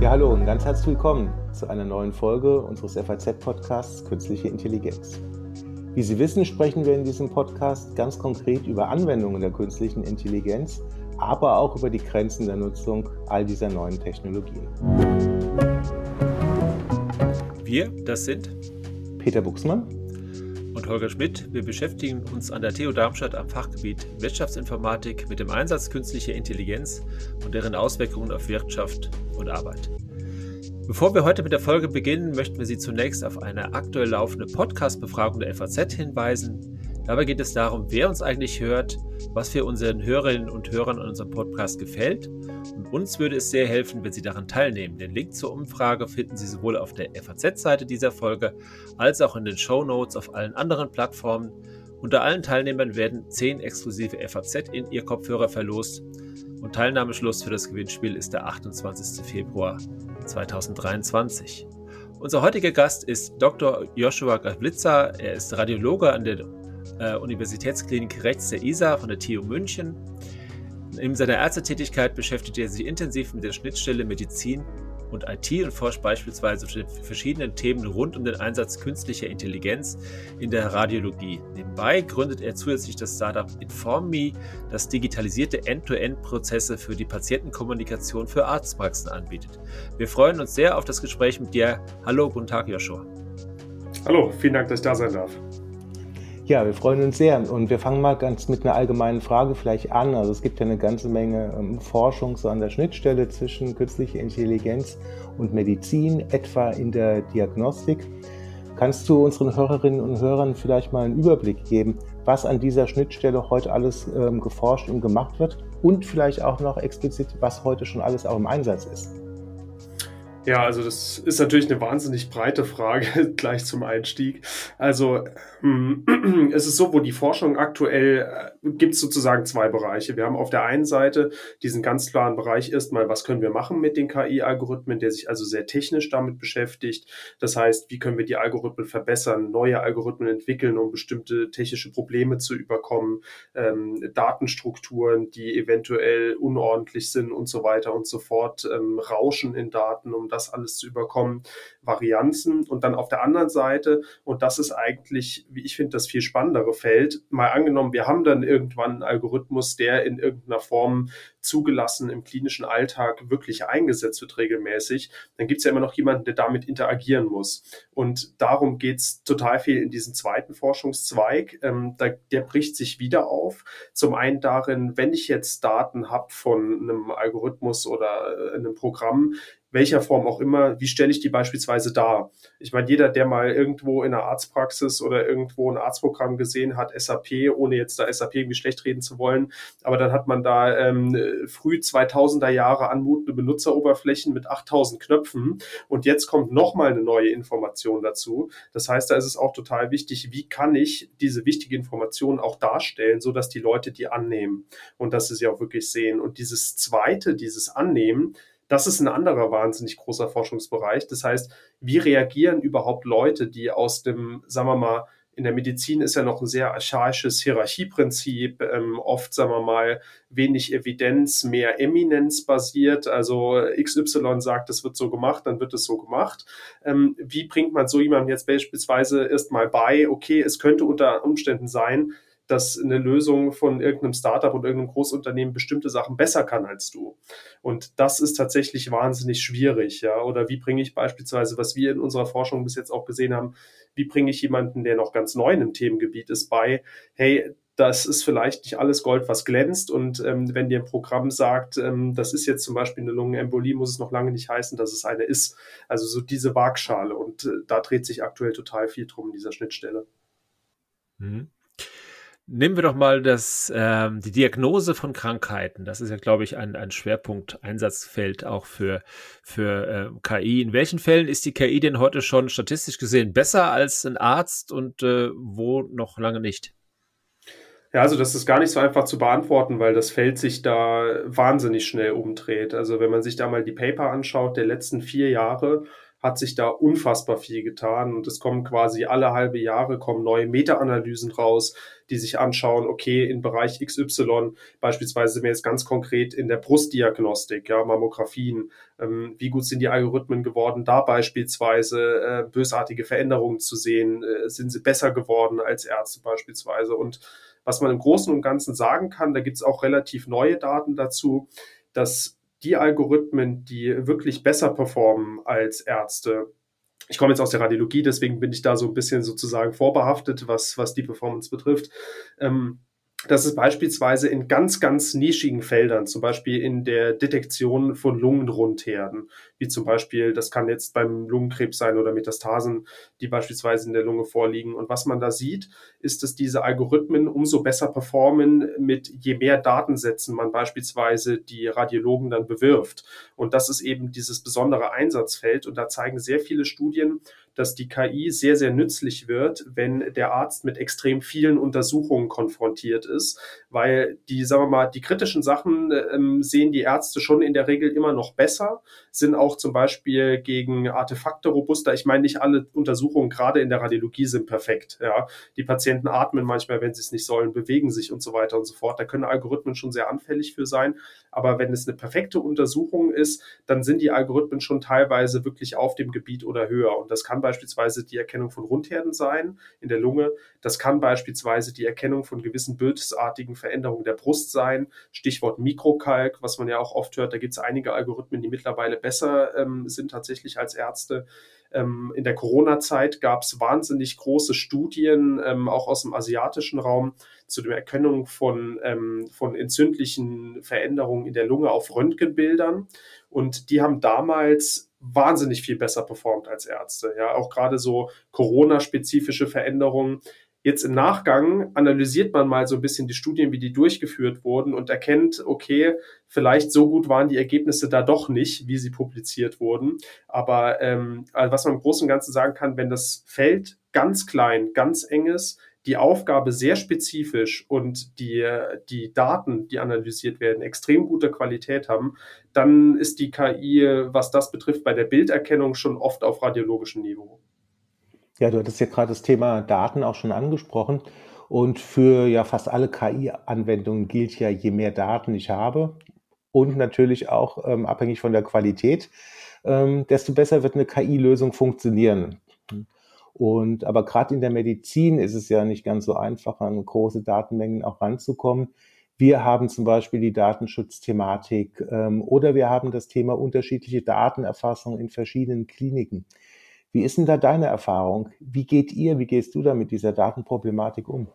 Ja, hallo und ganz herzlich willkommen zu einer neuen Folge unseres FAZ-Podcasts Künstliche Intelligenz. Wie Sie wissen, sprechen wir in diesem Podcast ganz konkret über Anwendungen der künstlichen Intelligenz, aber auch über die Grenzen der Nutzung all dieser neuen Technologien. Wir, das sind Peter Buchsmann und Holger Schmidt. Wir beschäftigen uns an der TU Darmstadt am Fachgebiet Wirtschaftsinformatik mit dem Einsatz künstlicher Intelligenz und deren Auswirkungen auf Wirtschaft und Arbeit. Bevor wir heute mit der Folge beginnen, möchten wir Sie zunächst auf eine aktuell laufende Podcast-Befragung der FAZ hinweisen. Dabei geht es darum, wer uns eigentlich hört, was für unseren Hörerinnen und Hörern an unserem Podcast gefällt. Und uns würde es sehr helfen, wenn Sie daran teilnehmen. Den Link zur Umfrage finden Sie sowohl auf der FAZ-Seite dieser Folge als auch in den Show Notes auf allen anderen Plattformen. Unter allen Teilnehmern werden 10 exklusive FAZ in Ihr Kopfhörer verlost. Und Teilnahmeschluss für das Gewinnspiel ist der 28. Februar 2023. Unser heutiger Gast ist Dr. Joshua Gavlitzer. Er ist Radiologe an der äh, Universitätsklinik rechts der ISA von der TU München. In seiner Ärztetätigkeit beschäftigt er sich intensiv mit der Schnittstelle Medizin und IT und forscht beispielsweise zu verschiedenen Themen rund um den Einsatz künstlicher Intelligenz in der Radiologie. Nebenbei gründet er zusätzlich das Startup InformMe, das digitalisierte End-to-End-Prozesse für die Patientenkommunikation für Arztpraxen anbietet. Wir freuen uns sehr auf das Gespräch mit dir. Hallo, guten Tag, Joshua. Hallo, vielen Dank, dass ich da sein darf. Ja, wir freuen uns sehr und wir fangen mal ganz mit einer allgemeinen Frage vielleicht an. Also es gibt ja eine ganze Menge ähm, Forschung so an der Schnittstelle zwischen künstlicher Intelligenz und Medizin, etwa in der Diagnostik. Kannst du unseren Hörerinnen und Hörern vielleicht mal einen Überblick geben, was an dieser Schnittstelle heute alles ähm, geforscht und gemacht wird und vielleicht auch noch explizit, was heute schon alles auch im Einsatz ist? Ja, also das ist natürlich eine wahnsinnig breite Frage gleich zum Einstieg. Also ähm, es ist so, wo die Forschung aktuell äh, gibt es sozusagen zwei Bereiche. Wir haben auf der einen Seite diesen ganz klaren Bereich erstmal, was können wir machen mit den KI-Algorithmen, der sich also sehr technisch damit beschäftigt. Das heißt, wie können wir die Algorithmen verbessern, neue Algorithmen entwickeln, um bestimmte technische Probleme zu überkommen, ähm, Datenstrukturen, die eventuell unordentlich sind und so weiter und so fort, ähm, Rauschen in Daten, um das das alles zu überkommen, Varianzen und dann auf der anderen Seite, und das ist eigentlich, wie ich finde, das viel spannendere Feld, mal angenommen, wir haben dann irgendwann einen Algorithmus, der in irgendeiner Form zugelassen im klinischen Alltag wirklich eingesetzt wird regelmäßig, dann gibt es ja immer noch jemanden, der damit interagieren muss. Und darum geht es total viel in diesem zweiten Forschungszweig. Ähm, da, der bricht sich wieder auf. Zum einen darin, wenn ich jetzt Daten habe von einem Algorithmus oder äh, einem Programm, welcher Form auch immer, wie stelle ich die beispielsweise dar? Ich meine, jeder, der mal irgendwo in einer Arztpraxis oder irgendwo ein Arztprogramm gesehen hat, SAP, ohne jetzt da SAP irgendwie schlecht reden zu wollen, aber dann hat man da ähm, früh 2000er Jahre anmutende Benutzeroberflächen mit 8000 Knöpfen und jetzt kommt nochmal eine neue Information dazu. Das heißt, da ist es auch total wichtig, wie kann ich diese wichtige Information auch darstellen, so dass die Leute die annehmen und dass sie sie auch wirklich sehen. Und dieses zweite, dieses Annehmen, das ist ein anderer wahnsinnig großer Forschungsbereich. Das heißt, wie reagieren überhaupt Leute, die aus dem, sagen wir mal, in der Medizin ist ja noch ein sehr archaisches Hierarchieprinzip, ähm, oft, sagen wir mal, wenig Evidenz, mehr Eminenz basiert. Also XY sagt, es wird so gemacht, dann wird es so gemacht. Ähm, wie bringt man so jemandem jetzt beispielsweise erstmal bei, okay, es könnte unter Umständen sein, dass eine Lösung von irgendeinem Startup und irgendeinem Großunternehmen bestimmte Sachen besser kann als du. Und das ist tatsächlich wahnsinnig schwierig, ja. Oder wie bringe ich beispielsweise, was wir in unserer Forschung bis jetzt auch gesehen haben, wie bringe ich jemanden, der noch ganz neu in einem Themengebiet ist, bei, hey, das ist vielleicht nicht alles Gold, was glänzt. Und ähm, wenn dir ein Programm sagt, ähm, das ist jetzt zum Beispiel eine Lungenembolie, muss es noch lange nicht heißen, dass es eine ist. Also so diese Waagschale. Und äh, da dreht sich aktuell total viel drum in dieser Schnittstelle. Mhm. Nehmen wir doch mal das, ähm, die Diagnose von Krankheiten. Das ist ja, glaube ich, ein, ein Schwerpunkt, Einsatzfeld auch für, für äh, KI. In welchen Fällen ist die KI denn heute schon statistisch gesehen besser als ein Arzt und äh, wo noch lange nicht? Ja, also das ist gar nicht so einfach zu beantworten, weil das Feld sich da wahnsinnig schnell umdreht. Also wenn man sich da mal die Paper anschaut der letzten vier Jahre, hat sich da unfassbar viel getan. Und es kommen quasi alle halbe Jahre kommen neue Meta-Analysen raus, die sich anschauen, okay, in Bereich XY, beispielsweise sind wir jetzt ganz konkret in der Brustdiagnostik, ja, Mammografien, ähm, wie gut sind die Algorithmen geworden, da beispielsweise äh, bösartige Veränderungen zu sehen, äh, sind sie besser geworden als Ärzte beispielsweise. Und was man im Großen und Ganzen sagen kann, da gibt es auch relativ neue Daten dazu, dass die Algorithmen, die wirklich besser performen als Ärzte, ich komme jetzt aus der Radiologie, deswegen bin ich da so ein bisschen sozusagen vorbehaftet, was, was die Performance betrifft. Ähm, dass es beispielsweise in ganz, ganz nischigen Feldern, zum Beispiel in der Detektion von Lungenrundherden, wie zum Beispiel, das kann jetzt beim Lungenkrebs sein oder Metastasen, die beispielsweise in der Lunge vorliegen. Und was man da sieht, ist, dass diese Algorithmen umso besser performen, mit je mehr Datensätzen man beispielsweise die Radiologen dann bewirft. Und das ist eben dieses besondere Einsatzfeld. Und da zeigen sehr viele Studien, dass die KI sehr, sehr nützlich wird, wenn der Arzt mit extrem vielen Untersuchungen konfrontiert ist, weil die, sagen wir mal, die kritischen Sachen ähm, sehen die Ärzte schon in der Regel immer noch besser, sind auch zum Beispiel gegen Artefakte robuster. Ich meine, nicht alle Untersuchungen, gerade in der Radiologie, sind perfekt. Ja. Die Patienten atmen manchmal, wenn sie es nicht sollen, bewegen sich und so weiter und so fort. Da können Algorithmen schon sehr anfällig für sein. Aber wenn es eine perfekte Untersuchung ist, dann sind die Algorithmen schon teilweise wirklich auf dem Gebiet oder höher. Und das kann beispielsweise die Erkennung von Rundherden sein in der Lunge. Das kann beispielsweise die Erkennung von gewissen bildesartigen Veränderungen der Brust sein. Stichwort Mikrokalk, was man ja auch oft hört. Da gibt es einige Algorithmen, die mittlerweile besser ähm, sind tatsächlich als Ärzte. Ähm, in der Corona-Zeit gab es wahnsinnig große Studien, ähm, auch aus dem asiatischen Raum, zu der Erkennung von, ähm, von entzündlichen Veränderungen in der Lunge auf Röntgenbildern. Und die haben damals wahnsinnig viel besser performt als Ärzte. Ja, auch gerade so Corona-spezifische Veränderungen Jetzt im Nachgang analysiert man mal so ein bisschen die Studien, wie die durchgeführt wurden und erkennt, okay, vielleicht so gut waren die Ergebnisse da doch nicht, wie sie publiziert wurden. Aber ähm, also was man im Großen und Ganzen sagen kann, wenn das Feld ganz klein, ganz eng ist, die Aufgabe sehr spezifisch und die, die Daten, die analysiert werden, extrem gute Qualität haben, dann ist die KI, was das betrifft, bei der Bilderkennung schon oft auf radiologischem Niveau. Ja, du hattest ja gerade das Thema Daten auch schon angesprochen. Und für ja fast alle KI-Anwendungen gilt ja, je mehr Daten ich habe und natürlich auch ähm, abhängig von der Qualität, ähm, desto besser wird eine KI-Lösung funktionieren. Und aber gerade in der Medizin ist es ja nicht ganz so einfach, an große Datenmengen auch ranzukommen. Wir haben zum Beispiel die Datenschutzthematik ähm, oder wir haben das Thema unterschiedliche Datenerfassung in verschiedenen Kliniken. Wie ist denn da deine Erfahrung? Wie geht ihr, wie gehst du da mit dieser Datenproblematik um?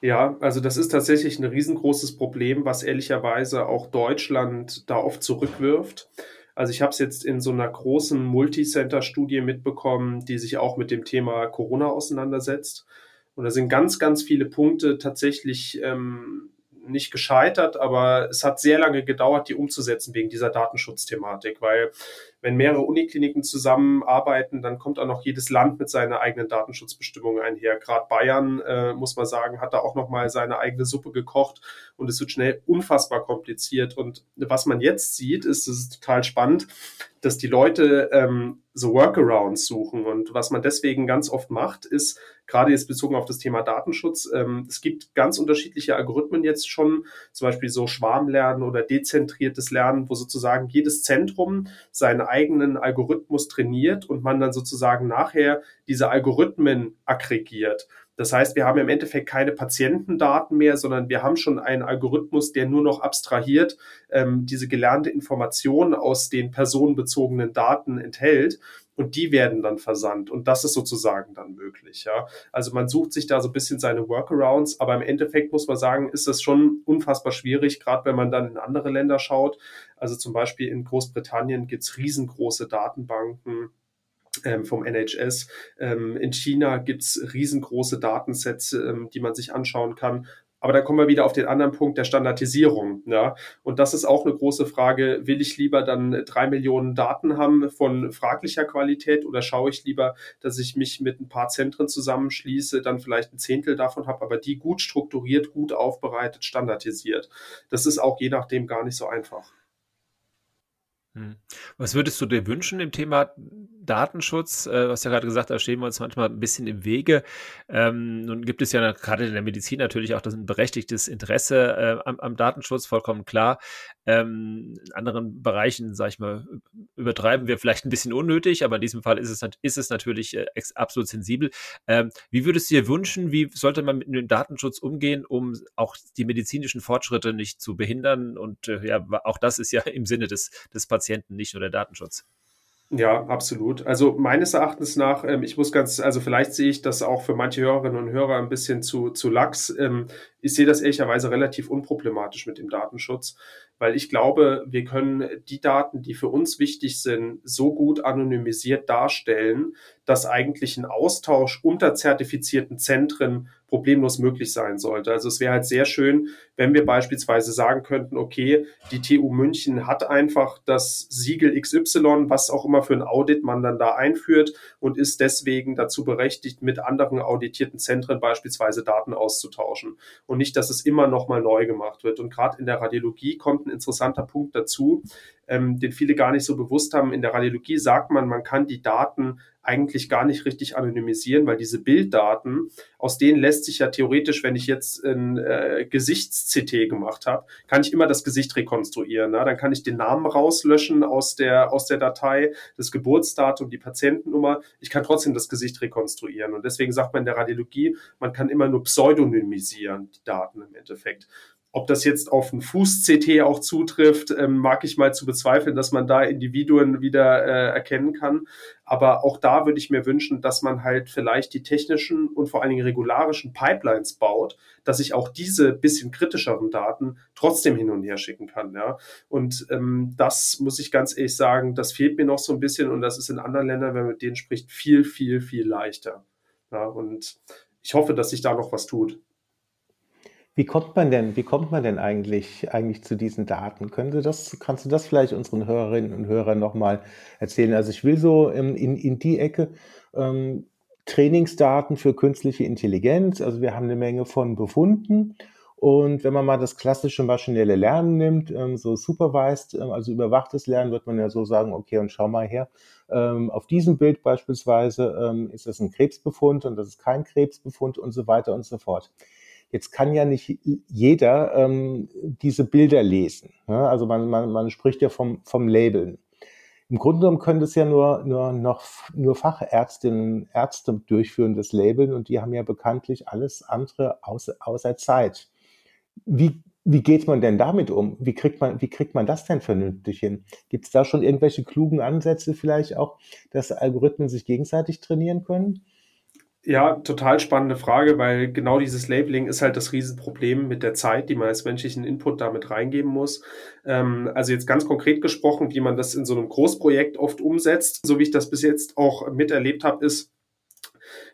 Ja, also das ist tatsächlich ein riesengroßes Problem, was ehrlicherweise auch Deutschland da oft zurückwirft. Also ich habe es jetzt in so einer großen Multicenter-Studie mitbekommen, die sich auch mit dem Thema Corona auseinandersetzt. Und da sind ganz, ganz viele Punkte tatsächlich ähm, nicht gescheitert, aber es hat sehr lange gedauert, die umzusetzen wegen dieser Datenschutzthematik, weil wenn mehrere Unikliniken zusammenarbeiten, dann kommt auch noch jedes Land mit seinen eigenen Datenschutzbestimmungen einher. Gerade Bayern, äh, muss man sagen, hat da auch noch mal seine eigene Suppe gekocht und es wird schnell unfassbar kompliziert. Und was man jetzt sieht, ist, es ist total spannend, dass die Leute ähm, so Workarounds suchen. Und was man deswegen ganz oft macht, ist, gerade jetzt bezogen auf das Thema Datenschutz, ähm, es gibt ganz unterschiedliche Algorithmen jetzt schon, zum Beispiel so Schwarmlernen oder dezentriertes Lernen, wo sozusagen jedes Zentrum seinen eigenen Algorithmus trainiert und man dann sozusagen nachher diese Algorithmen aggregiert. Das heißt, wir haben im Endeffekt keine Patientendaten mehr, sondern wir haben schon einen Algorithmus, der nur noch abstrahiert ähm, diese gelernte Information aus den personenbezogenen Daten enthält und die werden dann versandt und das ist sozusagen dann möglich. Ja, also man sucht sich da so ein bisschen seine Workarounds, aber im Endeffekt muss man sagen, ist das schon unfassbar schwierig, gerade wenn man dann in andere Länder schaut. Also zum Beispiel in Großbritannien gibt's riesengroße Datenbanken ähm, vom NHS. Ähm, in China gibt's riesengroße Datensets, ähm, die man sich anschauen kann. Aber da kommen wir wieder auf den anderen Punkt der Standardisierung. Ja? Und das ist auch eine große Frage. Will ich lieber dann drei Millionen Daten haben von fraglicher Qualität oder schaue ich lieber, dass ich mich mit ein paar Zentren zusammenschließe, dann vielleicht ein Zehntel davon habe, aber die gut strukturiert, gut aufbereitet, standardisiert. Das ist auch je nachdem gar nicht so einfach. Hm. Was würdest du dir wünschen im Thema Datenschutz, äh, was ja gerade gesagt, da stehen wir uns manchmal ein bisschen im Wege. Ähm, nun gibt es ja gerade in der Medizin natürlich auch das ein berechtigtes Interesse äh, am, am, Datenschutz, vollkommen klar. Ähm, in anderen Bereichen, sage ich mal, übertreiben wir vielleicht ein bisschen unnötig, aber in diesem Fall ist es, ist es natürlich äh, absolut sensibel. Ähm, wie würdest du dir wünschen, wie sollte man mit dem Datenschutz umgehen, um auch die medizinischen Fortschritte nicht zu behindern? Und äh, ja, auch das ist ja im Sinne des, des Patienten, nicht nur der Datenschutz. Ja, absolut. Also meines Erachtens nach, ähm, ich muss ganz, also vielleicht sehe ich das auch für manche Hörerinnen und Hörer ein bisschen zu, zu lax. Ähm, ich sehe das ehrlicherweise relativ unproblematisch mit dem Datenschutz, weil ich glaube, wir können die Daten, die für uns wichtig sind, so gut anonymisiert darstellen, dass eigentlich ein Austausch unter zertifizierten Zentren problemlos möglich sein sollte. Also es wäre halt sehr schön, wenn wir beispielsweise sagen könnten, okay, die TU München hat einfach das Siegel XY, was auch immer für ein Audit man dann da einführt und ist deswegen dazu berechtigt, mit anderen auditierten Zentren beispielsweise Daten auszutauschen und nicht, dass es immer nochmal neu gemacht wird. Und gerade in der Radiologie kommt ein interessanter Punkt dazu, ähm, den viele gar nicht so bewusst haben. In der Radiologie sagt man, man kann die Daten eigentlich gar nicht richtig anonymisieren, weil diese Bilddaten, aus denen lässt sich ja theoretisch, wenn ich jetzt ein äh, Gesichts-CT gemacht habe, kann ich immer das Gesicht rekonstruieren. Ne? Dann kann ich den Namen rauslöschen aus der, aus der Datei, das Geburtsdatum, die Patientennummer. Ich kann trotzdem das Gesicht rekonstruieren. Und deswegen sagt man in der Radiologie, man kann immer nur pseudonymisieren, die Daten im Endeffekt. Ob das jetzt auf ein Fuß-CT auch zutrifft, ähm, mag ich mal zu bezweifeln, dass man da Individuen wieder äh, erkennen kann. Aber auch da würde ich mir wünschen, dass man halt vielleicht die technischen und vor allen Dingen regularischen Pipelines baut, dass ich auch diese bisschen kritischeren Daten trotzdem hin und her schicken kann. Ja. Und ähm, das muss ich ganz ehrlich sagen, das fehlt mir noch so ein bisschen und das ist in anderen Ländern, wenn man mit denen spricht, viel, viel, viel leichter. Ja, und ich hoffe, dass sich da noch was tut. Wie kommt man denn, wie kommt man denn eigentlich, eigentlich zu diesen Daten? Können Sie das, kannst du das vielleicht unseren Hörerinnen und Hörern nochmal erzählen? Also ich will so in, in, die Ecke ähm, Trainingsdaten für künstliche Intelligenz. Also wir haben eine Menge von Befunden. Und wenn man mal das klassische maschinelle Lernen nimmt, ähm, so supervised, ähm, also überwachtes Lernen, wird man ja so sagen, okay, und schau mal her, ähm, auf diesem Bild beispielsweise ähm, ist das ein Krebsbefund und das ist kein Krebsbefund und so weiter und so fort. Jetzt kann ja nicht jeder ähm, diese Bilder lesen. Ne? Also man, man, man spricht ja vom, vom Labeln. Im Grunde genommen können das ja nur, nur, noch, nur Fachärztinnen, Ärzte durchführen, das Labeln, und die haben ja bekanntlich alles andere außer, außer Zeit. Wie, wie geht man denn damit um? Wie kriegt man, wie kriegt man das denn vernünftig hin? Gibt es da schon irgendwelche klugen Ansätze vielleicht auch, dass Algorithmen sich gegenseitig trainieren können? Ja, total spannende Frage, weil genau dieses Labeling ist halt das Riesenproblem mit der Zeit, die man als menschlichen Input damit reingeben muss. Ähm, also jetzt ganz konkret gesprochen, wie man das in so einem Großprojekt oft umsetzt, so wie ich das bis jetzt auch miterlebt habe, ist,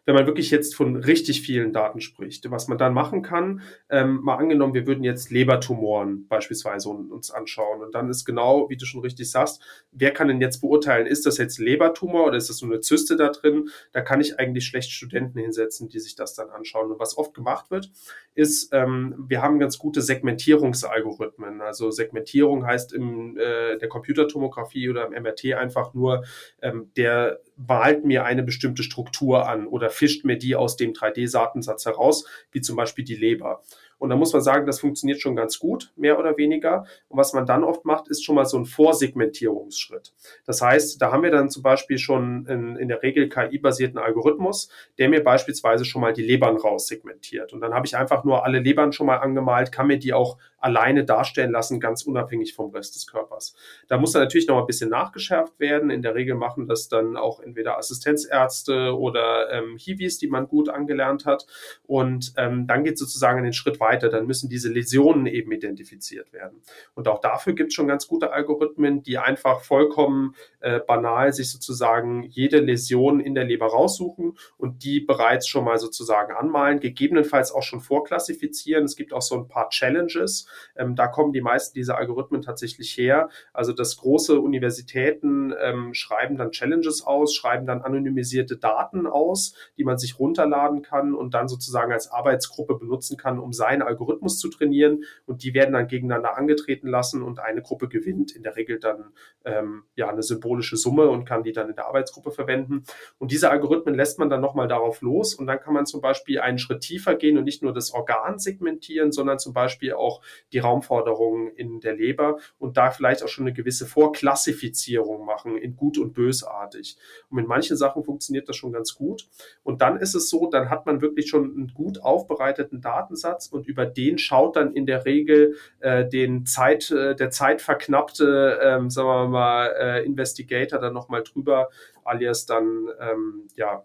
wenn man wirklich jetzt von richtig vielen Daten spricht, was man dann machen kann, ähm, mal angenommen, wir würden jetzt Lebertumoren beispielsweise uns anschauen und dann ist genau, wie du schon richtig sagst, wer kann denn jetzt beurteilen, ist das jetzt Lebertumor oder ist das nur eine Zyste da drin? Da kann ich eigentlich schlecht Studenten hinsetzen, die sich das dann anschauen. Und was oft gemacht wird, ist, ähm, wir haben ganz gute Segmentierungsalgorithmen. Also Segmentierung heißt in äh, der Computertomographie oder im MRT einfach nur, ähm, der malt mir eine bestimmte Struktur an oder fischt mir die aus dem 3D-Datensatz heraus, wie zum Beispiel die Leber. Und da muss man sagen, das funktioniert schon ganz gut, mehr oder weniger. Und was man dann oft macht, ist schon mal so ein Vorsegmentierungsschritt. Das heißt, da haben wir dann zum Beispiel schon in, in der Regel KI-basierten Algorithmus, der mir beispielsweise schon mal die Lebern raussegmentiert. Und dann habe ich einfach nur alle Lebern schon mal angemalt, kann mir die auch alleine darstellen lassen, ganz unabhängig vom Rest des Körpers. Da muss dann natürlich noch ein bisschen nachgeschärft werden. In der Regel machen das dann auch entweder Assistenzärzte oder ähm, Hiwis, die man gut angelernt hat. Und ähm, dann geht sozusagen einen Schritt weiter. Dann müssen diese Läsionen eben identifiziert werden. Und auch dafür gibt es schon ganz gute Algorithmen, die einfach vollkommen äh, banal sich sozusagen jede Läsion in der Leber raussuchen und die bereits schon mal sozusagen anmalen, gegebenenfalls auch schon vorklassifizieren. Es gibt auch so ein paar Challenges, Ähm, da kommen die meisten dieser Algorithmen tatsächlich her. Also dass große Universitäten ähm, schreiben dann Challenges aus, schreiben dann anonymisierte Daten aus, die man sich runterladen kann und dann sozusagen als Arbeitsgruppe benutzen kann, um seinen Algorithmus zu trainieren. Und die werden dann gegeneinander angetreten lassen und eine Gruppe gewinnt in der Regel dann ähm, ja eine symbolische Summe und kann die dann in der Arbeitsgruppe verwenden. Und diese Algorithmen lässt man dann nochmal darauf los und dann kann man zum Beispiel einen Schritt tiefer gehen und nicht nur das Organ segmentieren, sondern zum Beispiel auch die Raumforderungen in der Leber und da vielleicht auch schon eine gewisse Vorklassifizierung machen in gut und bösartig. Und in manchen Sachen funktioniert das schon ganz gut. Und dann ist es so, dann hat man wirklich schon einen gut aufbereiteten Datensatz und über den schaut dann in der Regel äh, den Zeit, äh, der zeitverknappte, ähm, sagen wir mal, äh, Investigator dann nochmal drüber, alias dann, ähm, ja,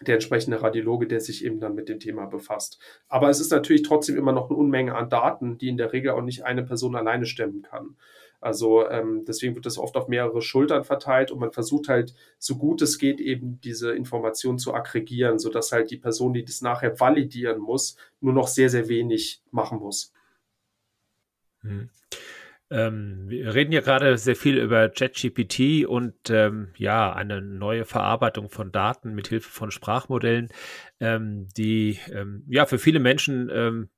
der entsprechende Radiologe, der sich eben dann mit dem Thema befasst. Aber es ist natürlich trotzdem immer noch eine Unmenge an Daten, die in der Regel auch nicht eine Person alleine stemmen kann. Also ähm, deswegen wird das oft auf mehrere Schultern verteilt und man versucht halt, so gut es geht, eben diese Informationen zu aggregieren, sodass halt die Person, die das nachher validieren muss, nur noch sehr, sehr wenig machen muss. Hm. Ähm, wir reden ja gerade sehr viel über ChatGPT und ähm, ja, eine neue Verarbeitung von Daten mit Hilfe von Sprachmodellen, ähm, die ähm, ja für viele Menschen ähm,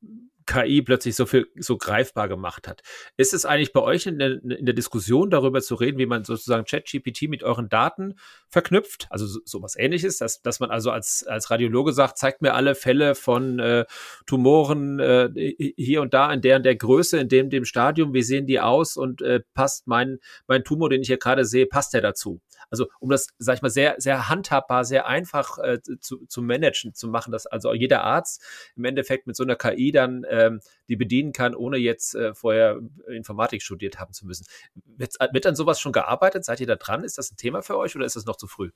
KI plötzlich so viel so greifbar gemacht hat. Ist es eigentlich bei euch in der, in der Diskussion darüber zu reden, wie man sozusagen ChatGPT mit euren Daten verknüpft? Also so, so was ähnliches, dass, dass man also als, als Radiologe sagt, zeigt mir alle Fälle von äh, Tumoren äh, hier und da in der und der Größe, in dem, dem Stadium, wie sehen die aus und äh, passt mein, mein Tumor, den ich hier gerade sehe, passt der dazu? Also um das, sag ich mal, sehr, sehr handhabbar, sehr einfach äh, zu, zu managen, zu machen, dass also jeder Arzt im Endeffekt mit so einer KI dann ähm, die bedienen kann, ohne jetzt äh, vorher Informatik studiert haben zu müssen. Wird, wird an sowas schon gearbeitet? Seid ihr da dran? Ist das ein Thema für euch oder ist das noch zu früh?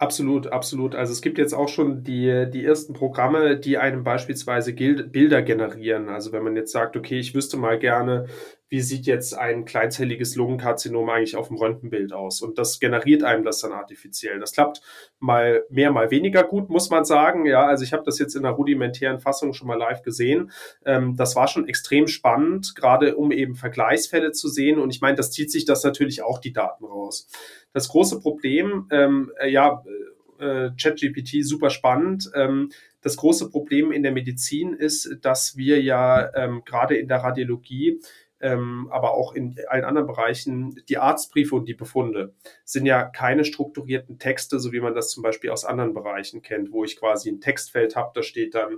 Absolut, absolut. Also es gibt jetzt auch schon die, die ersten Programme, die einem beispielsweise Bilder generieren. Also wenn man jetzt sagt, okay, ich wüsste mal gerne, wie sieht jetzt ein kleinzelliges Lungenkarzinom eigentlich auf dem Röntgenbild aus? Und das generiert einem das dann artifiziell. Das klappt mal mehr, mal weniger gut, muss man sagen. Ja, also ich habe das jetzt in der rudimentären Fassung schon mal live gesehen. Ähm, das war schon extrem spannend, gerade um eben Vergleichsfälle zu sehen. Und ich meine, das zieht sich das natürlich auch die Daten raus. Das große Problem, ähm, äh, ja, äh, ChatGPT super spannend. Ähm, das große Problem in der Medizin ist, dass wir ja ähm, gerade in der Radiologie ähm, aber auch in allen anderen Bereichen, die Arztbriefe und die Befunde sind ja keine strukturierten Texte, so wie man das zum Beispiel aus anderen Bereichen kennt, wo ich quasi ein Textfeld habe, da steht dann,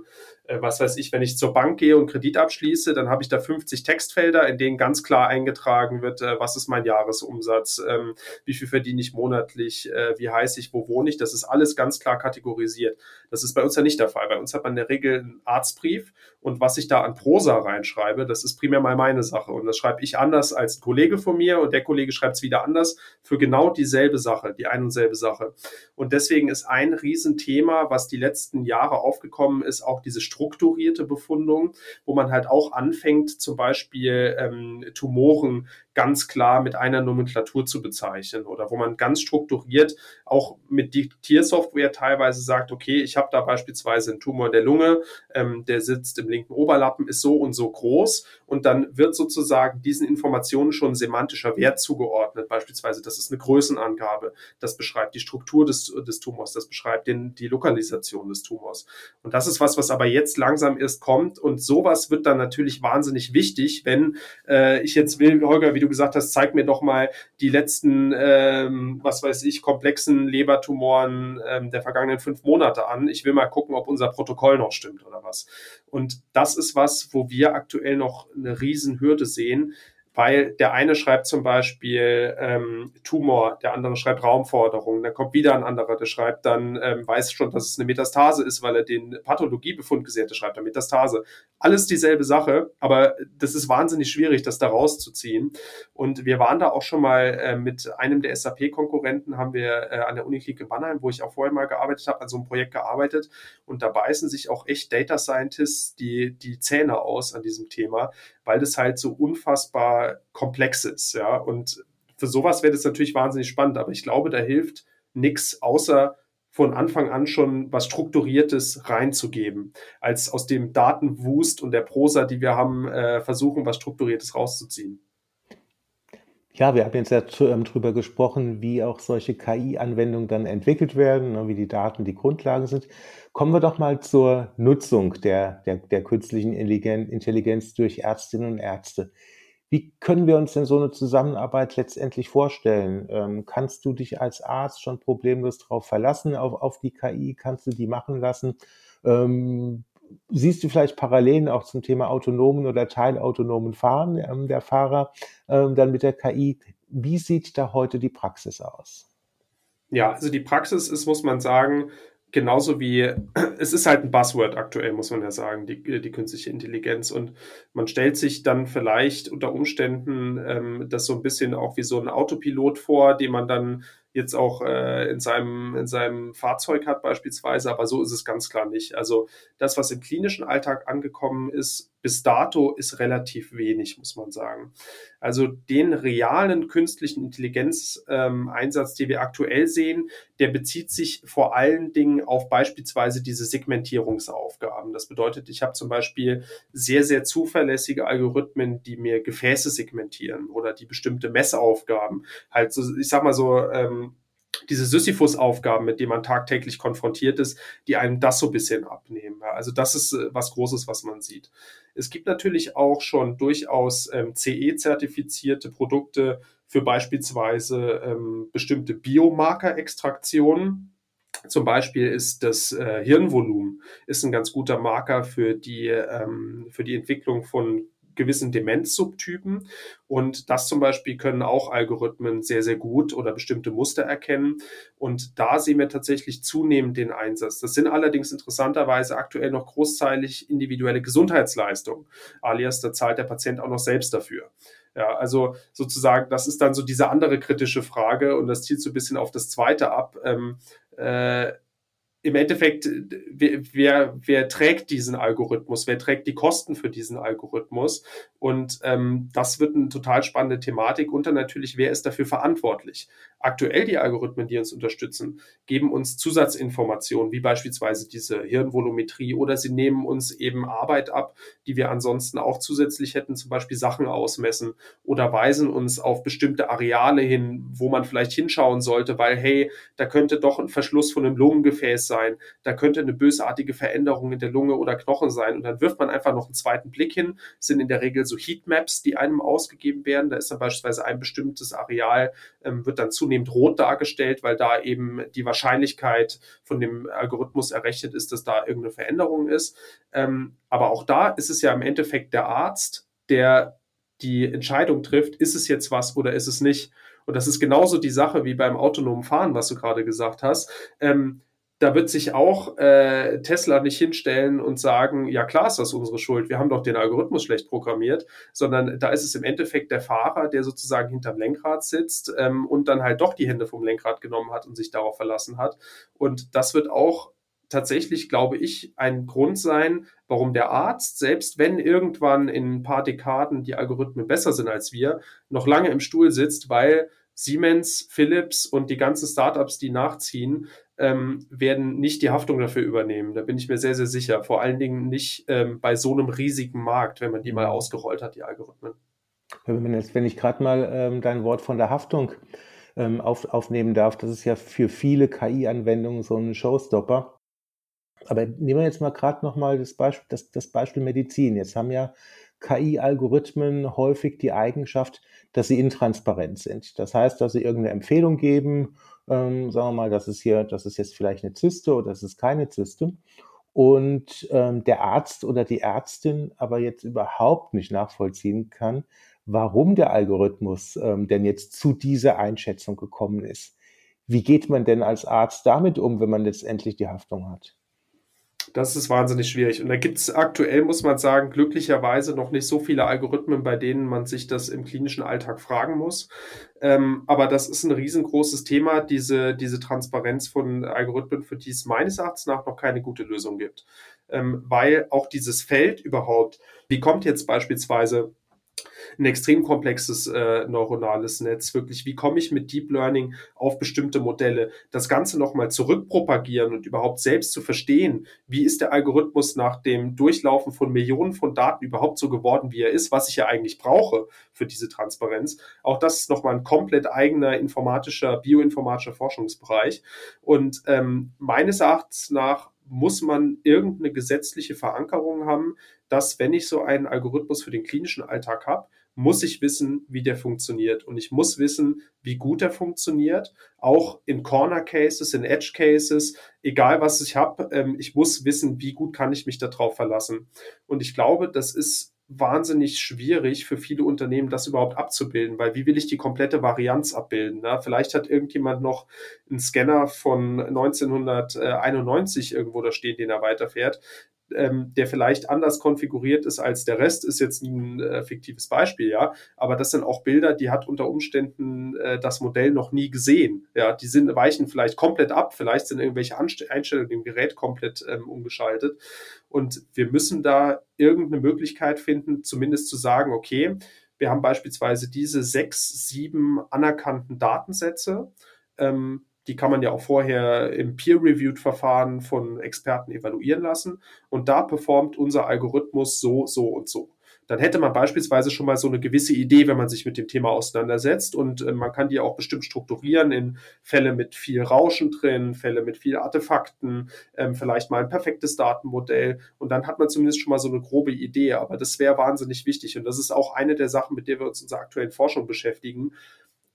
was weiß ich, wenn ich zur Bank gehe und Kredit abschließe, dann habe ich da 50 Textfelder, in denen ganz klar eingetragen wird, äh, was ist mein Jahresumsatz, ähm, wie viel verdiene ich monatlich, äh, wie heiße ich, wo wohne ich, das ist alles ganz klar kategorisiert. Das ist bei uns ja nicht der Fall. Bei uns hat man in der Regel einen Arztbrief und was ich da an Prosa reinschreibe, das ist primär mal meine Sache. Und das schreibe ich anders als ein Kollege von mir und der Kollege schreibt es wieder anders für genau dieselbe Sache, die ein und selbe Sache. Und deswegen ist ein Riesenthema, was die letzten Jahre aufgekommen ist, auch diese strukturierte Befundung, wo man halt auch anfängt, zum Beispiel ähm, Tumoren ganz klar mit einer Nomenklatur zu bezeichnen oder wo man ganz strukturiert auch mit Diktiersoftware teilweise sagt, okay, ich habe da beispielsweise einen Tumor der Lunge, ähm, der sitzt im linken Oberlappen, ist so und so groß und dann wird sozusagen diesen Informationen schon semantischer Wert zugeordnet. Beispielsweise, das ist eine Größenangabe, das beschreibt die Struktur des, des Tumors, das beschreibt den, die Lokalisation des Tumors. Und das ist was, was aber jetzt langsam erst kommt und sowas wird dann natürlich wahnsinnig wichtig, wenn äh, ich jetzt will, Holger, wie du gesagt hast, zeig mir doch mal die letzten, ähm, was weiß ich, komplexen Lebertumoren ähm, der vergangenen fünf Monate an. Ich will mal gucken, ob unser Protokoll noch stimmt oder was. Und das ist was, wo wir aktuell noch eine Riesenhürde sehen, weil der eine schreibt zum Beispiel ähm, Tumor, der andere schreibt Raumforderung, dann kommt wieder ein anderer, der schreibt dann, ähm, weiß schon, dass es eine Metastase ist, weil er den Pathologiebefund gesehen hat, der schreibt dann Metastase. Alles dieselbe Sache, aber das ist wahnsinnig schwierig, das da rauszuziehen. Und wir waren da auch schon mal äh, mit einem der SAP-Konkurrenten, haben wir äh, an der Uniklinik in Mannheim, wo ich auch vorher mal gearbeitet habe, an so einem Projekt gearbeitet. Und da beißen sich auch echt Data Scientists die, die Zähne aus an diesem Thema, weil das halt so unfassbar komplex ist. Ja, und für sowas wäre das natürlich wahnsinnig spannend, aber ich glaube, da hilft nichts außer von Anfang an schon was Strukturiertes reinzugeben, als aus dem Datenwust und der Prosa, die wir haben, äh, versuchen, was Strukturiertes rauszuziehen. Ja, wir haben jetzt ja ähm, drüber gesprochen, wie auch solche KI-Anwendungen dann entwickelt werden, ne, wie die Daten die Grundlagen sind. Kommen wir doch mal zur Nutzung der, der, der künstlichen Intelligenz durch Ärztinnen und Ärzte. Wie können wir uns denn so eine Zusammenarbeit letztendlich vorstellen? Ähm, kannst du dich als Arzt schon problemlos darauf verlassen, auf, auf die KI? Kannst du die machen lassen? Ähm, siehst du vielleicht Parallelen auch zum Thema autonomen oder teilautonomen Fahren ähm, der Fahrer ähm, dann mit der KI? Wie sieht da heute die Praxis aus? Ja, also die Praxis ist, muss man sagen, genauso wie, es ist halt ein Buzzword aktuell, muss man ja sagen, die, die künstliche Intelligenz. Und man stellt sich dann vielleicht unter Umständen ähm, das so ein bisschen auch wie so ein Autopilot vor, den man dann jetzt auch äh, in, seinem, in seinem Fahrzeug hat beispielsweise, aber so ist es ganz klar nicht. Also das, was im klinischen Alltag angekommen ist, bis dato ist relativ wenig, muss man sagen. Also den realen künstlichen Intelligenz-Einsatz, ähm, den wir aktuell sehen, der bezieht sich vor allen Dingen auf beispielsweise diese Segmentierungsaufgaben. Das bedeutet, ich habe zum Beispiel sehr, sehr zuverlässige Algorithmen, die mir Gefäße segmentieren oder die bestimmte Messaufgaben, halt so, ich sag mal so, ähm, diese Sisyphus-Aufgaben, mit denen man tagtäglich konfrontiert ist, die einem das so ein bisschen abnehmen. Also das ist äh, was Großes, was man sieht. Es gibt natürlich auch schon durchaus ähm, CE-zertifizierte Produkte für beispielsweise ähm, bestimmte Biomarker-Extraktionen. Zum Beispiel ist das äh, Hirnvolumen ist ein ganz guter Marker für die, ähm, für die Entwicklung von gewissen Demenzsubtypen. Und das zum Beispiel können auch Algorithmen sehr, sehr gut oder bestimmte Muster erkennen. Und da sehen wir tatsächlich zunehmend den Einsatz. Das sind allerdings interessanterweise aktuell noch großteilig individuelle Gesundheitsleistungen. Alias, da zahlt der Patient auch noch selbst dafür. Ja, also sozusagen, das ist dann so diese andere kritische Frage und das zielt so ein bisschen auf das zweite ab. Ähm, äh, im Endeffekt, wer, wer, wer trägt diesen Algorithmus? Wer trägt die Kosten für diesen Algorithmus? Und ähm, das wird eine total spannende Thematik. Und dann natürlich, wer ist dafür verantwortlich? Aktuell die Algorithmen, die uns unterstützen, geben uns Zusatzinformationen, wie beispielsweise diese Hirnvolumetrie, oder sie nehmen uns eben Arbeit ab, die wir ansonsten auch zusätzlich hätten, zum Beispiel Sachen ausmessen oder weisen uns auf bestimmte Areale hin, wo man vielleicht hinschauen sollte, weil, hey, da könnte doch ein Verschluss von einem Lungengefäß sein, da könnte eine bösartige Veränderung in der Lunge oder Knochen sein. Und dann wirft man einfach noch einen zweiten Blick hin, sind in der Regel so Heatmaps, die einem ausgegeben werden. Da ist dann beispielsweise ein bestimmtes Areal, ähm, wird dann zunehmend rot dargestellt, weil da eben die Wahrscheinlichkeit von dem Algorithmus errechnet ist, dass da irgendeine Veränderung ist. Ähm, aber auch da ist es ja im Endeffekt der Arzt, der die Entscheidung trifft, ist es jetzt was oder ist es nicht. Und das ist genauso die Sache wie beim autonomen Fahren, was du gerade gesagt hast. Ähm, da wird sich auch äh, Tesla nicht hinstellen und sagen, ja klar ist das unsere Schuld, wir haben doch den Algorithmus schlecht programmiert, sondern da ist es im Endeffekt der Fahrer, der sozusagen hinterm Lenkrad sitzt ähm, und dann halt doch die Hände vom Lenkrad genommen hat und sich darauf verlassen hat. Und das wird auch tatsächlich, glaube ich, ein Grund sein, warum der Arzt, selbst wenn irgendwann in ein paar Dekaden die Algorithmen besser sind als wir, noch lange im Stuhl sitzt, weil Siemens, Philips und die ganzen Startups, die nachziehen, ähm, werden nicht die Haftung dafür übernehmen. Da bin ich mir sehr, sehr sicher. Vor allen Dingen nicht ähm, bei so einem riesigen Markt, wenn man die mal ausgerollt hat, die Algorithmen. Wenn ich gerade mal ähm, dein Wort von der Haftung ähm, auf, aufnehmen darf, das ist ja für viele KI-Anwendungen so ein Showstopper. Aber nehmen wir jetzt mal gerade nochmal das Beispiel, das, das Beispiel Medizin. Jetzt haben ja KI-Algorithmen häufig die Eigenschaft, dass sie intransparent sind. Das heißt, dass sie irgendeine Empfehlung geben, ähm, sagen wir mal, das ist hier, das ist jetzt vielleicht eine Zyste oder das ist keine Zyste. Und ähm, der Arzt oder die Ärztin aber jetzt überhaupt nicht nachvollziehen kann, warum der Algorithmus ähm, denn jetzt zu dieser Einschätzung gekommen ist. Wie geht man denn als Arzt damit um, wenn man letztendlich die Haftung hat? Das ist wahnsinnig schwierig. Und da gibt es aktuell, muss man sagen, glücklicherweise noch nicht so viele Algorithmen, bei denen man sich das im klinischen Alltag fragen muss. Ähm, aber das ist ein riesengroßes Thema, diese, diese Transparenz von Algorithmen, für die es meines Erachtens nach noch keine gute Lösung gibt. Ähm, weil auch dieses Feld überhaupt, wie kommt jetzt beispielsweise ein extrem komplexes äh, neuronales Netz. Wirklich, wie komme ich mit Deep Learning auf bestimmte Modelle? Das Ganze nochmal zurückpropagieren und überhaupt selbst zu verstehen, wie ist der Algorithmus nach dem Durchlaufen von Millionen von Daten überhaupt so geworden, wie er ist, was ich ja eigentlich brauche für diese Transparenz. Auch das ist nochmal ein komplett eigener informatischer, bioinformatischer Forschungsbereich. Und ähm, meines Erachtens nach muss man irgendeine gesetzliche Verankerung haben, dass wenn ich so einen Algorithmus für den klinischen Alltag habe, muss ich wissen, wie der funktioniert. Und ich muss wissen, wie gut er funktioniert. Auch in Corner Cases, in Edge Cases, egal was ich habe, ähm, ich muss wissen, wie gut kann ich mich darauf verlassen. Und ich glaube, das ist wahnsinnig schwierig für viele Unternehmen, das überhaupt abzubilden, weil wie will ich die komplette Varianz abbilden? Ne? Vielleicht hat irgendjemand noch einen Scanner von 1991 irgendwo da stehen, den er weiterfährt ähm, der vielleicht anders konfiguriert ist als der Rest, ist jetzt ein äh, fiktives Beispiel, ja. Aber das sind auch Bilder, die hat unter Umständen äh, das Modell noch nie gesehen. Ja, die sind, weichen vielleicht komplett ab, vielleicht sind irgendwelche Anst Einstellungen im Gerät komplett ähm, umgeschaltet. Und wir müssen da irgendeine Möglichkeit finden, zumindest zu sagen, okay, wir haben beispielsweise diese sechs, sieben anerkannten Datensätze. Ähm, die kann man ja auch vorher im Peer-Reviewed-Verfahren von Experten evaluieren lassen. Und da performt unser Algorithmus so, so und so. Dann hätte man beispielsweise schon mal so eine gewisse Idee, wenn man sich mit dem Thema auseinandersetzt. Und äh, man kann die auch bestimmt strukturieren in Fälle mit viel Rauschen drin, Fälle mit viel Artefakten, ähm, vielleicht mal ein perfektes Datenmodell. Und dann hat man zumindest schon mal so eine grobe Idee. Aber das wäre wahnsinnig wichtig. Und das ist auch eine der Sachen, mit der wir uns in unserer aktuellen Forschung beschäftigen.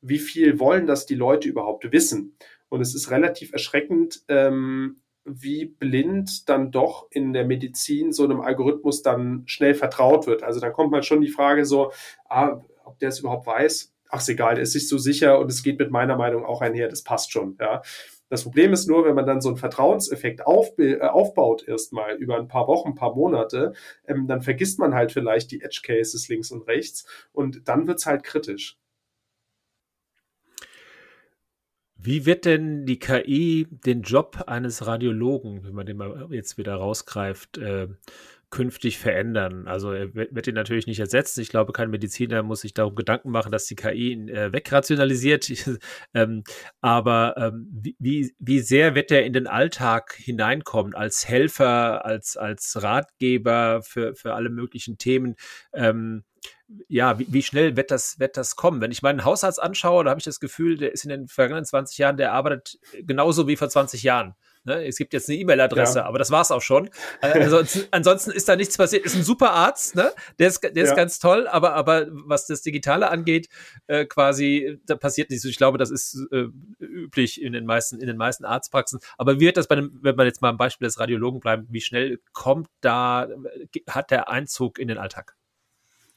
Wie viel wollen das die Leute überhaupt wissen? Und es ist relativ erschreckend, ähm, wie blind dann doch in der Medizin so einem Algorithmus dann schnell vertraut wird. Also dann kommt man schon die Frage so, ah, ob der es überhaupt weiß. Ach, ist egal, der ist sich so sicher und es geht mit meiner Meinung auch einher, das passt schon, ja. Das Problem ist nur, wenn man dann so einen Vertrauenseffekt auf, äh, aufbaut erstmal über ein paar Wochen, ein paar Monate, ähm, dann vergisst man halt vielleicht die Edge Cases links und rechts und dann wird's halt kritisch. Wie wird denn die KI den Job eines Radiologen, wenn man den mal jetzt wieder rausgreift, äh, künftig verändern? Also er wird ihn natürlich nicht ersetzen. Ich glaube, kein Mediziner muss sich darum Gedanken machen, dass die KI ihn äh, wegrationalisiert. ähm, aber ähm, wie, wie sehr wird er in den Alltag hineinkommen als Helfer, als, als Ratgeber für, für alle möglichen Themen? Ähm, ja, wie, wie schnell wird das, wird das kommen? Wenn ich meinen Hausarzt anschaue, da habe ich das Gefühl, der ist in den vergangenen 20 Jahren, der arbeitet genauso wie vor 20 Jahren. Ne? Es gibt jetzt eine E-Mail-Adresse, ja. aber das war's auch schon. Äh, also, ansonsten ist da nichts passiert. Ist ein super Arzt, ne? Der ist, der ist ja. ganz toll, aber, aber was das Digitale angeht, äh, quasi, da passiert nichts. Ich glaube, das ist äh, üblich in den meisten, in den meisten Arztpraxen. Aber wie wird das bei dem, wenn man jetzt mal am Beispiel des Radiologen bleibt, wie schnell kommt da, hat der Einzug in den Alltag?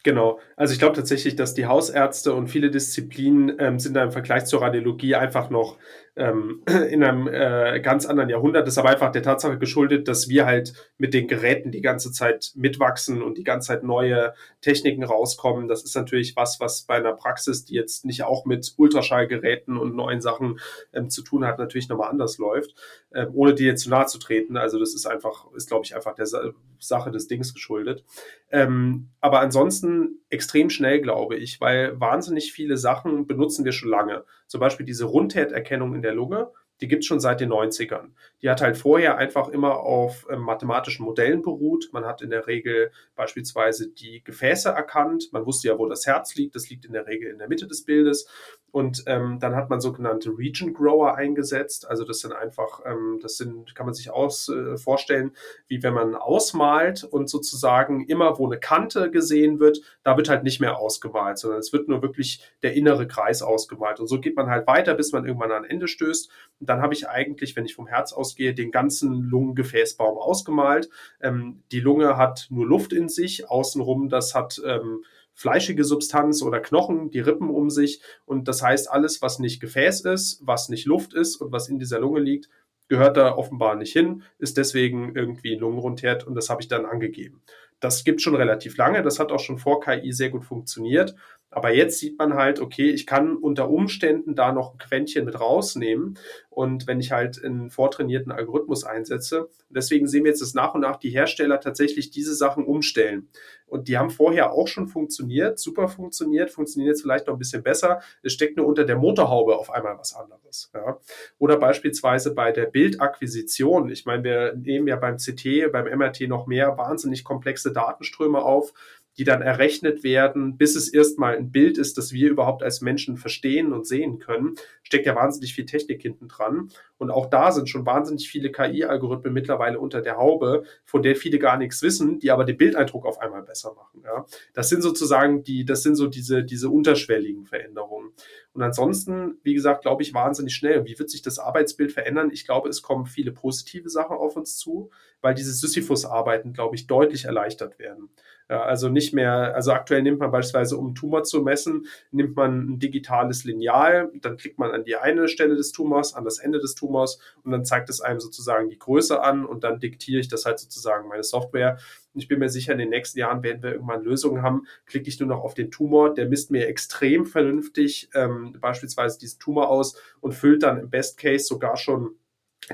Genau. Also ich glaube tatsächlich, dass die Hausärzte und viele Disziplinen ähm, sind da im Vergleich zur Radiologie einfach noch ähm, in einem äh, ganz anderen Jahrhundert. Das ist aber einfach der Tatsache geschuldet, dass wir halt mit den Geräten die ganze Zeit mitwachsen und die ganze Zeit neue Techniken rauskommen. Das ist natürlich was, was bei einer Praxis, die jetzt nicht auch mit Ultraschallgeräten und neuen Sachen ähm, zu tun hat, natürlich nochmal anders läuft, ähm, ohne dir jetzt zu nahe zu treten. Also das ist einfach, ist glaube ich einfach der Sa Sache des Dings geschuldet. Ähm, aber ansonsten extrem schnell, glaube ich, weil wahnsinnig viele Sachen benutzen wir schon lange. Zum Beispiel diese Rundtäterkennung in der Lunge die gibt's schon seit den 90ern. Die hat halt vorher einfach immer auf ähm, mathematischen Modellen beruht. Man hat in der Regel beispielsweise die Gefäße erkannt. Man wusste ja, wo das Herz liegt. Das liegt in der Regel in der Mitte des Bildes. Und ähm, dann hat man sogenannte Region Grower eingesetzt. Also das sind einfach, ähm, das sind, kann man sich aus äh, vorstellen, wie wenn man ausmalt und sozusagen immer, wo eine Kante gesehen wird, da wird halt nicht mehr ausgemalt, sondern es wird nur wirklich der innere Kreis ausgemalt. Und so geht man halt weiter, bis man irgendwann an Ende stößt. Und dann habe ich eigentlich, wenn ich vom Herz ausgehe, den ganzen Lungengefäßbaum ausgemalt. Ähm, die Lunge hat nur Luft in sich, außenrum, das hat ähm, fleischige Substanz oder Knochen, die Rippen um sich. Und das heißt, alles, was nicht Gefäß ist, was nicht Luft ist und was in dieser Lunge liegt, gehört da offenbar nicht hin, ist deswegen irgendwie Lungenrundherd und das habe ich dann angegeben. Das gibt schon relativ lange, das hat auch schon vor KI sehr gut funktioniert. Aber jetzt sieht man halt, okay, ich kann unter Umständen da noch ein Quäntchen mit rausnehmen. Und wenn ich halt einen vortrainierten Algorithmus einsetze, deswegen sehen wir jetzt, dass nach und nach die Hersteller tatsächlich diese Sachen umstellen. Und die haben vorher auch schon funktioniert, super funktioniert, funktioniert jetzt vielleicht noch ein bisschen besser. Es steckt nur unter der Motorhaube auf einmal was anderes. Ja. Oder beispielsweise bei der Bildakquisition. Ich meine, wir nehmen ja beim CT, beim MRT noch mehr wahnsinnig komplexe Datenströme auf die dann errechnet werden, bis es erstmal ein Bild ist, das wir überhaupt als Menschen verstehen und sehen können, steckt ja wahnsinnig viel Technik hinten dran. Und auch da sind schon wahnsinnig viele KI-Algorithmen mittlerweile unter der Haube, von der viele gar nichts wissen, die aber den Bildeindruck auf einmal besser machen. Ja. Das sind sozusagen die, das sind so diese, diese unterschwelligen Veränderungen. Und ansonsten, wie gesagt, glaube ich, wahnsinnig schnell. Wie wird sich das Arbeitsbild verändern? Ich glaube, es kommen viele positive Sachen auf uns zu, weil diese Sisyphus-Arbeiten, glaube ich, deutlich erleichtert werden. Ja, also nicht mehr, also aktuell nimmt man beispielsweise, um Tumor zu messen, nimmt man ein digitales Lineal, dann klickt man an die eine Stelle des Tumors, an das Ende des Tumors und dann zeigt es einem sozusagen die Größe an und dann diktiere ich das halt sozusagen meine Software. Ich bin mir sicher, in den nächsten Jahren werden wir irgendwann Lösungen haben, klicke ich nur noch auf den Tumor, der misst mir extrem vernünftig ähm, beispielsweise diesen Tumor aus und füllt dann im Best Case sogar schon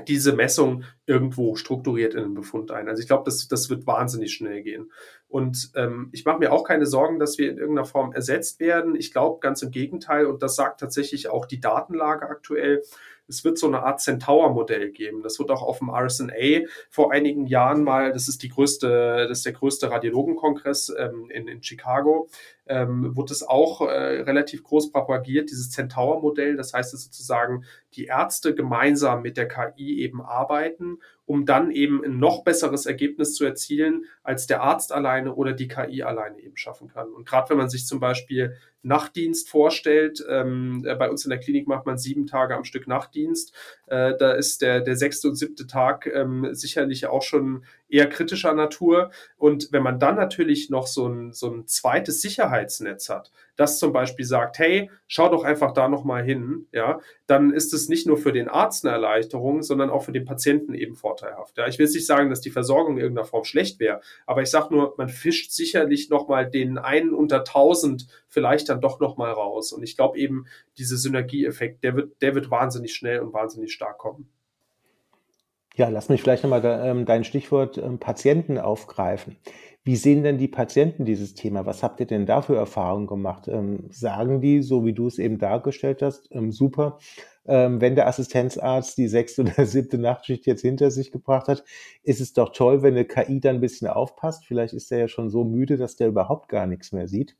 diese Messung irgendwo strukturiert in den Befund ein. Also ich glaube, das, das wird wahnsinnig schnell gehen. Und ähm, ich mache mir auch keine Sorgen, dass wir in irgendeiner Form ersetzt werden. Ich glaube ganz im Gegenteil, und das sagt tatsächlich auch die Datenlage aktuell, es wird so eine Art Centaur-Modell geben. Das wird auch auf dem RSNA vor einigen Jahren mal, das ist die größte, das ist der größte Radiologenkongress ähm, in, in Chicago, ähm, wird es auch äh, relativ groß propagiert, dieses Centaur-Modell. Das heißt, dass sozusagen die Ärzte gemeinsam mit der KI eben arbeiten um dann eben ein noch besseres Ergebnis zu erzielen, als der Arzt alleine oder die KI alleine eben schaffen kann. Und gerade wenn man sich zum Beispiel Nachtdienst vorstellt, ähm, äh, bei uns in der Klinik macht man sieben Tage am Stück Nachtdienst, äh, da ist der, der sechste und siebte Tag ähm, sicherlich auch schon eher kritischer Natur. Und wenn man dann natürlich noch so ein, so ein zweites Sicherheitsnetz hat, das zum Beispiel sagt, hey, schau doch einfach da nochmal hin, ja, dann ist es nicht nur für den Arzt eine Erleichterung, sondern auch für den Patienten eben vorteilhaft. Ja. Ich will jetzt nicht sagen, dass die Versorgung in irgendeiner Form schlecht wäre, aber ich sage nur, man fischt sicherlich nochmal den einen unter tausend vielleicht dann doch nochmal raus. Und ich glaube eben, dieser Synergieeffekt, der wird, der wird wahnsinnig schnell und wahnsinnig stark kommen. Ja, lass mich vielleicht nochmal ähm, dein Stichwort ähm, Patienten aufgreifen. Wie sehen denn die Patienten dieses Thema? Was habt ihr denn da für Erfahrungen gemacht? Ähm, sagen die, so wie du es eben dargestellt hast, super, wenn der Assistenzarzt die sechste oder siebte Nachtschicht jetzt hinter sich gebracht hat, ist es doch toll, wenn eine KI dann ein bisschen aufpasst. Vielleicht ist er ja schon so müde, dass der überhaupt gar nichts mehr sieht.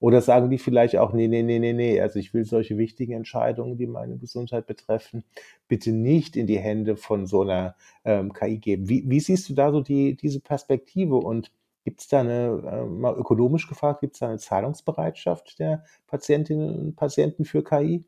Oder sagen die vielleicht auch, nee, nee, nee, nee, nee, also ich will solche wichtigen Entscheidungen, die meine Gesundheit betreffen, bitte nicht in die Hände von so einer ähm, KI geben. Wie, wie siehst du da so die, diese Perspektive und gibt es da eine, äh, mal ökonomisch gefragt, gibt es da eine Zahlungsbereitschaft der Patientinnen und Patienten für KI?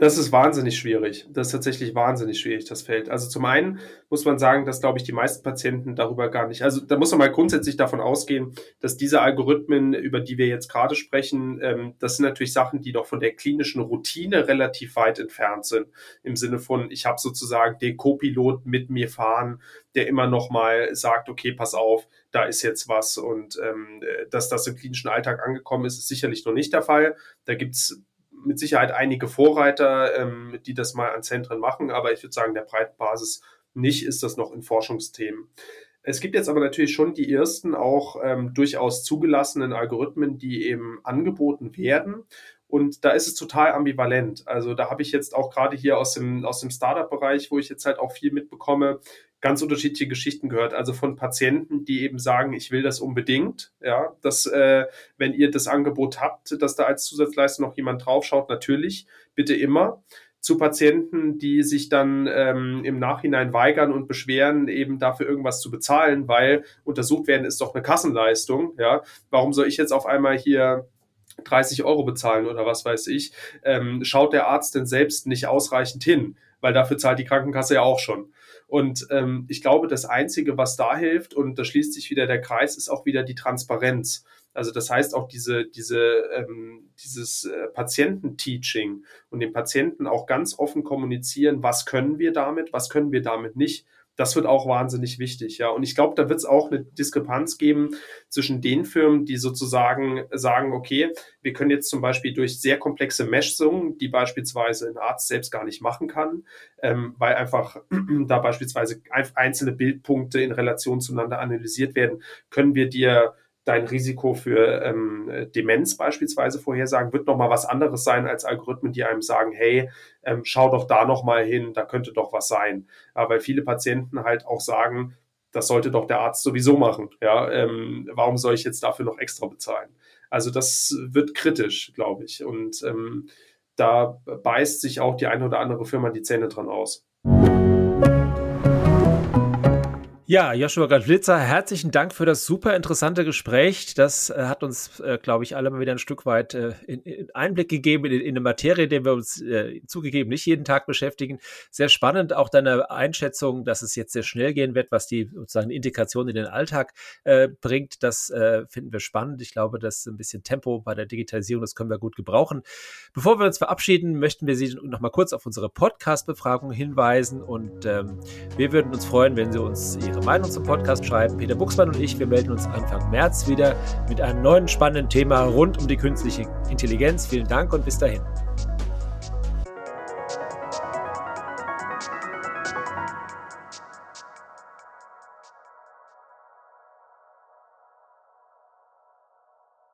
Das ist wahnsinnig schwierig. Das ist tatsächlich wahnsinnig schwierig, das Feld. Also zum einen muss man sagen, dass, glaube ich, die meisten Patienten darüber gar nicht, also da muss man mal grundsätzlich davon ausgehen, dass diese Algorithmen, über die wir jetzt gerade sprechen, ähm, das sind natürlich Sachen, die noch von der klinischen Routine relativ weit entfernt sind. Im Sinne von, ich habe sozusagen den Co-Pilot mit mir fahren, der immer noch mal sagt, okay, pass auf, da ist jetzt was. Und ähm, dass das im klinischen Alltag angekommen ist, ist sicherlich noch nicht der Fall. Da gibt's mit Sicherheit einige Vorreiter, ähm, die das mal an Zentren machen, aber ich würde sagen, der breiten Basis nicht ist das noch in Forschungsthemen. Es gibt jetzt aber natürlich schon die ersten auch ähm, durchaus zugelassenen Algorithmen, die eben angeboten werden. Und da ist es total ambivalent. Also da habe ich jetzt auch gerade hier aus dem, aus dem Startup-Bereich, wo ich jetzt halt auch viel mitbekomme, ganz unterschiedliche Geschichten gehört. Also von Patienten, die eben sagen, ich will das unbedingt, ja, dass äh, wenn ihr das Angebot habt, dass da als Zusatzleistung noch jemand draufschaut, natürlich, bitte immer. Zu Patienten, die sich dann ähm, im Nachhinein weigern und beschweren, eben dafür irgendwas zu bezahlen, weil untersucht werden ist doch eine Kassenleistung, ja. Warum soll ich jetzt auf einmal hier 30 Euro bezahlen oder was weiß ich? Ähm, schaut der Arzt denn selbst nicht ausreichend hin? Weil dafür zahlt die Krankenkasse ja auch schon. Und ähm, ich glaube, das Einzige, was da hilft, und da schließt sich wieder der Kreis, ist auch wieder die Transparenz. Also das heißt auch diese, diese, ähm, dieses äh, Patiententeaching und den Patienten auch ganz offen kommunizieren, was können wir damit, was können wir damit nicht. Das wird auch wahnsinnig wichtig, ja. Und ich glaube, da wird es auch eine Diskrepanz geben zwischen den Firmen, die sozusagen sagen, okay, wir können jetzt zum Beispiel durch sehr komplexe Messungen, die beispielsweise ein Arzt selbst gar nicht machen kann, ähm, weil einfach da beispielsweise einzelne Bildpunkte in Relation zueinander analysiert werden, können wir dir dein Risiko für ähm, Demenz beispielsweise vorhersagen, wird nochmal was anderes sein als Algorithmen, die einem sagen, hey, ähm, schau doch da nochmal hin, da könnte doch was sein. Ja, weil viele Patienten halt auch sagen, das sollte doch der Arzt sowieso machen. Ja, ähm, warum soll ich jetzt dafür noch extra bezahlen? Also das wird kritisch, glaube ich. Und ähm, da beißt sich auch die eine oder andere Firma die Zähne dran aus. Ja, Joshua Gadlitzer, herzlichen Dank für das super interessante Gespräch. Das äh, hat uns, äh, glaube ich, alle mal wieder ein Stück weit äh, in, in Einblick gegeben in, in, eine Materie, der wir uns äh, zugegeben nicht jeden Tag beschäftigen. Sehr spannend auch deine Einschätzung, dass es jetzt sehr schnell gehen wird, was die sozusagen Integration in den Alltag äh, bringt. Das äh, finden wir spannend. Ich glaube, dass ein bisschen Tempo bei der Digitalisierung, das können wir gut gebrauchen. Bevor wir uns verabschieden, möchten wir Sie noch mal kurz auf unsere Podcast-Befragung hinweisen und ähm, wir würden uns freuen, wenn Sie uns Ihre Ihre Meinung zum Podcast schreiben. Peter Buchsmann und ich, wir melden uns Anfang März wieder mit einem neuen spannenden Thema rund um die künstliche Intelligenz. Vielen Dank und bis dahin.